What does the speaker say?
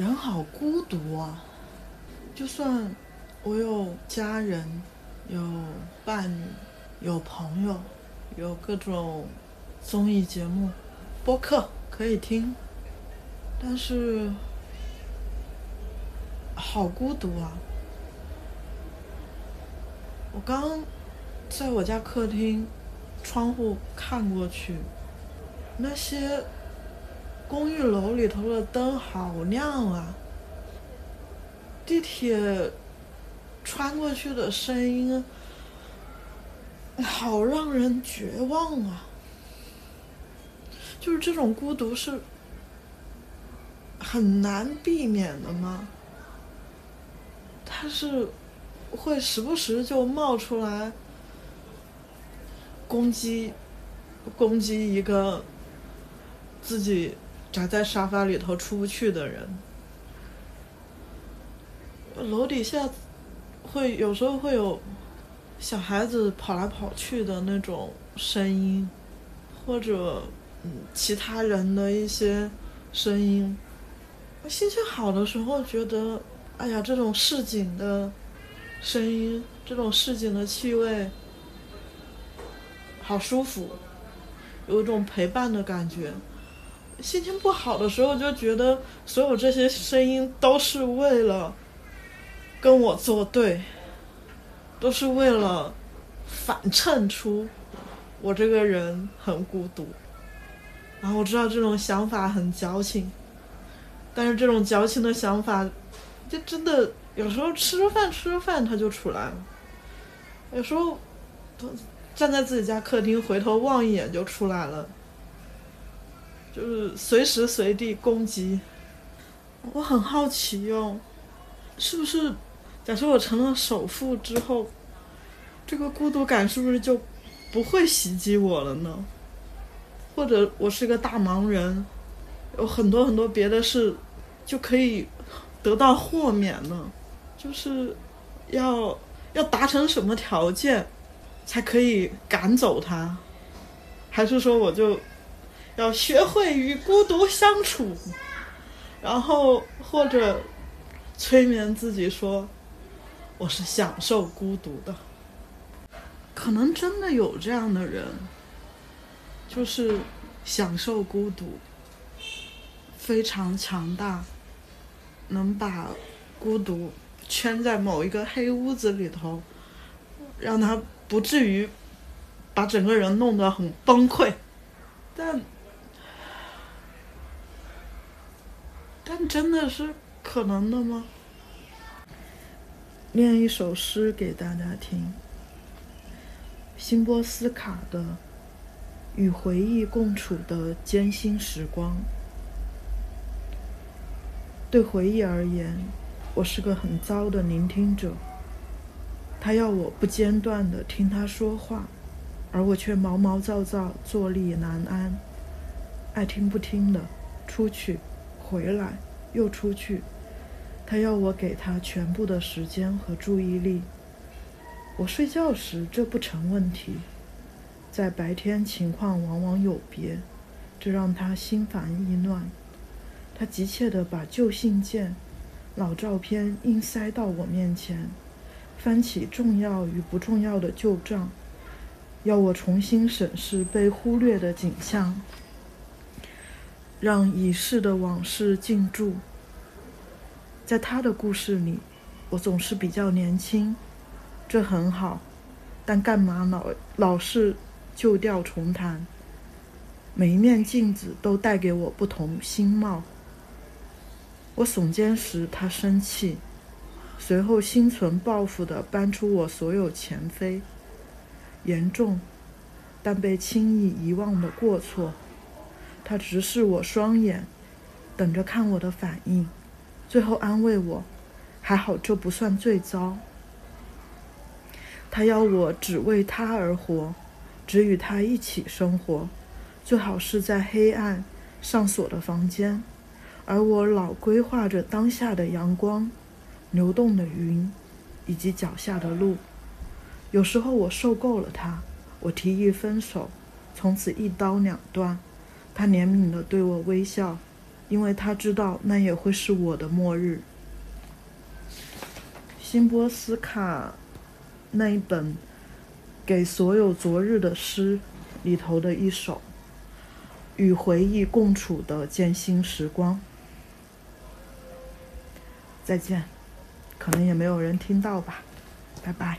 人好孤独啊！就算我有家人、有伴侣、有朋友、有各种综艺节目、播客可以听，但是好孤独啊！我刚在我家客厅窗户看过去，那些。公寓楼里头的灯好亮啊！地铁穿过去的声音好让人绝望啊！就是这种孤独是很难避免的吗？它是会时不时就冒出来攻击攻击一个自己。宅在沙发里头出不去的人，楼底下会有时候会有小孩子跑来跑去的那种声音，或者嗯其他人的一些声音。我心情好的时候觉得，哎呀，这种市井的声音，这种市井的气味，好舒服，有一种陪伴的感觉。心情不好的时候，就觉得所有这些声音都是为了跟我作对，都是为了反衬出我这个人很孤独。然后我知道这种想法很矫情，但是这种矫情的想法，就真的有时候吃着饭吃着饭它就出来了，有时候站在自己家客厅回头望一眼就出来了。就是随时随地攻击，我很好奇哟，是不是？假设我成了首富之后，这个孤独感是不是就不会袭击我了呢？或者我是个大忙人，有很多很多别的事就可以得到豁免呢？就是要要达成什么条件才可以赶走他？还是说我就？要学会与孤独相处，然后或者催眠自己说：“我是享受孤独的。”可能真的有这样的人，就是享受孤独，非常强大，能把孤独圈在某一个黑屋子里头，让他不至于把整个人弄得很崩溃，但。但真的是可能的吗？念一首诗给大家听。辛波斯卡的《与回忆共处的艰辛时光》。对回忆而言，我是个很糟的聆听者。他要我不间断的听他说话，而我却毛毛躁躁，坐立难安，爱听不听的出去。回来，又出去。他要我给他全部的时间和注意力。我睡觉时这不成问题，在白天情况往往有别，这让他心烦意乱。他急切地把旧信件、老照片硬塞到我面前，翻起重要与不重要的旧账，要我重新审视被忽略的景象。让已逝的往事静驻。在他的故事里，我总是比较年轻，这很好。但干嘛老老是旧调重弹？每一面镜子都带给我不同新貌。我耸肩时，他生气，随后心存报复地搬出我所有前非，严重但被轻易遗忘的过错。他直视我双眼，等着看我的反应，最后安慰我：“还好，这不算最糟。”他要我只为他而活，只与他一起生活，最好是在黑暗、上锁的房间，而我老规划着当下的阳光、流动的云，以及脚下的路。有时候我受够了他，我提议分手，从此一刀两断。他怜悯地对我微笑，因为他知道那也会是我的末日。辛波斯卡那一本《给所有昨日的诗》里头的一首，与回忆共处的艰辛时光。再见，可能也没有人听到吧，拜拜。